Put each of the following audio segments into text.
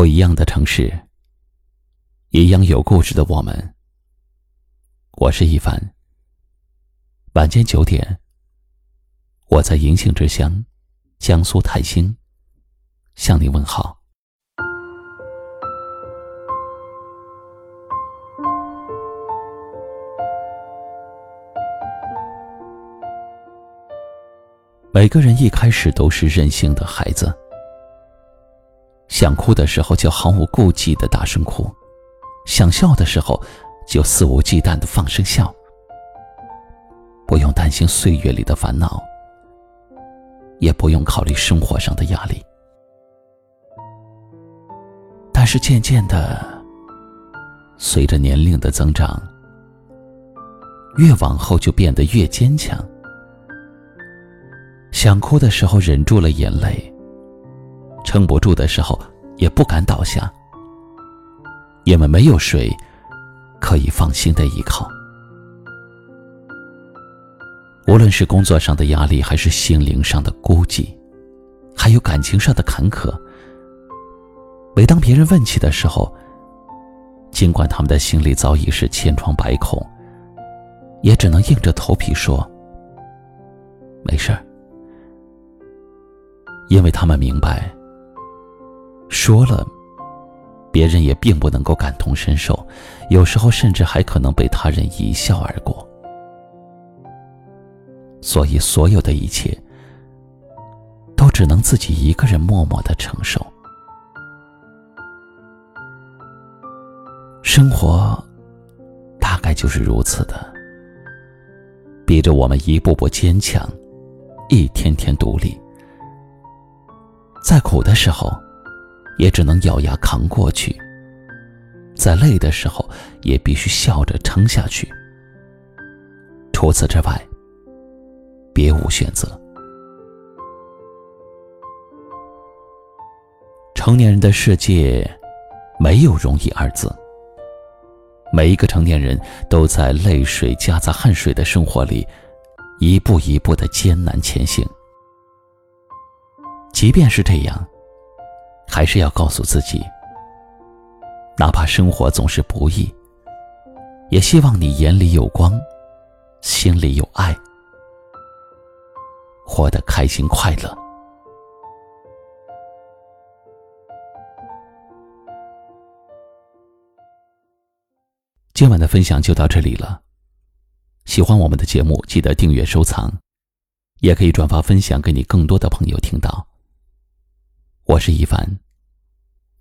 不一样的城市，一样有故事的我们。我是一凡。晚间九点，我在银杏之乡，江苏泰兴，向你问好。每个人一开始都是任性的孩子，想哭的时候就毫无顾忌的大声哭，想笑的时候就肆无忌惮的放声笑，不用担心岁月里的烦恼，也不用考虑生活上的压力。但是渐渐的，随着年龄的增长，越往后就变得越坚强。想哭的时候忍住了眼泪，撑不住的时候也不敢倒下，因为没有谁可以放心的依靠。无论是工作上的压力，还是心灵上的孤寂，还有感情上的坎坷，每当别人问起的时候，尽管他们的心里早已是千疮百孔，也只能硬着头皮说：“没事儿。”因为他们明白，说了，别人也并不能够感同身受，有时候甚至还可能被他人一笑而过。所以，所有的一切，都只能自己一个人默默的承受。生活，大概就是如此的，逼着我们一步步坚强，一天天独立。再苦的时候，也只能咬牙扛过去；再累的时候，也必须笑着撑下去。除此之外，别无选择。成年人的世界，没有容易二字。每一个成年人都在泪水夹杂汗水的生活里，一步一步的艰难前行。即便是这样，还是要告诉自己，哪怕生活总是不易，也希望你眼里有光，心里有爱，活得开心快乐。今晚的分享就到这里了，喜欢我们的节目，记得订阅收藏，也可以转发分享给你更多的朋友听到。我是一凡，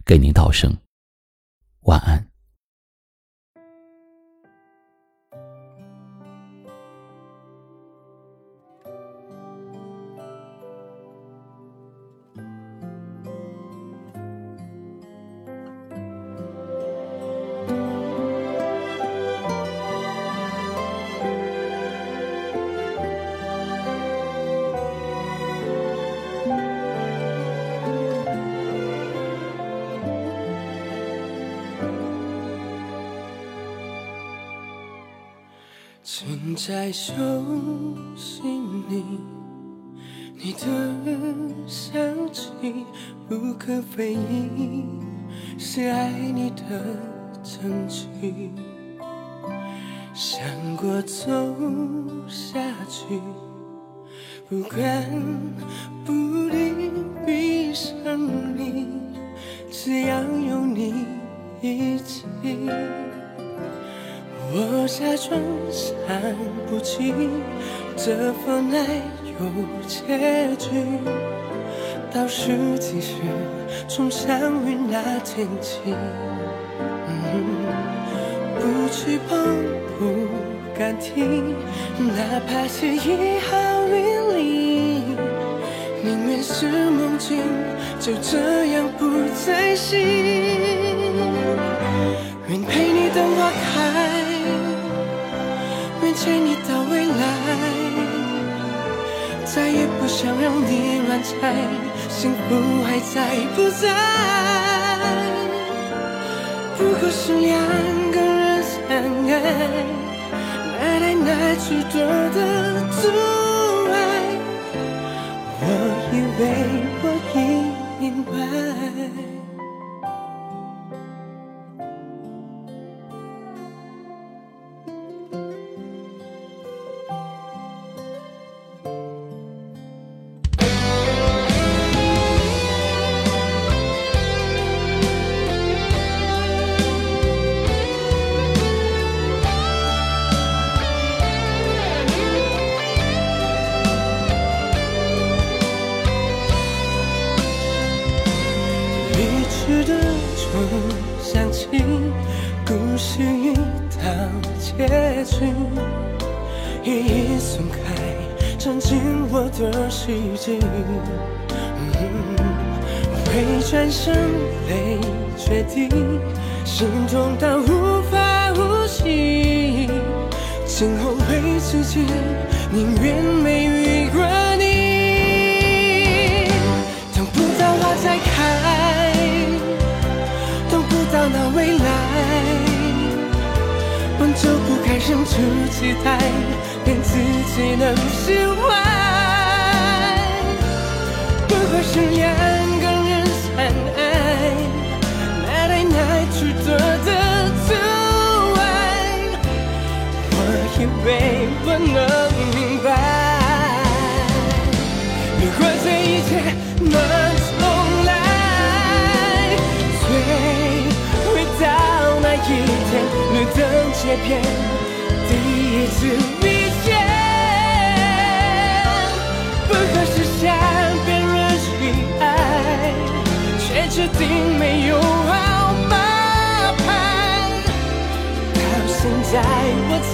给您道声晚安。请在手心里，你的香气无可非议，是爱你的证据。想过走下去，不管不离，闭上你，只要有你一起。我假装想不起这份爱有结局，倒数计时从相遇那天起，不去碰不敢听，哪怕是一毫云里，宁愿是梦境，就这样不再醒，想让你乱猜，幸福还在不在？不过是两个人相爱，哪来哪去多的阻碍？我以为我已明白。时的钟响起，故事已到结局，一一松开，装进我的世界。为转身泪决堤，心痛到无法呼吸，今后悔自己宁愿没遇未来，本就不该生出期待，连自己能释怀。不合适两个人相爱，哪来哪去多的阻碍？我以为不能灯切片，第一次遇见。不合适想辨认心爱，却注定没有好麻烦。到现在我才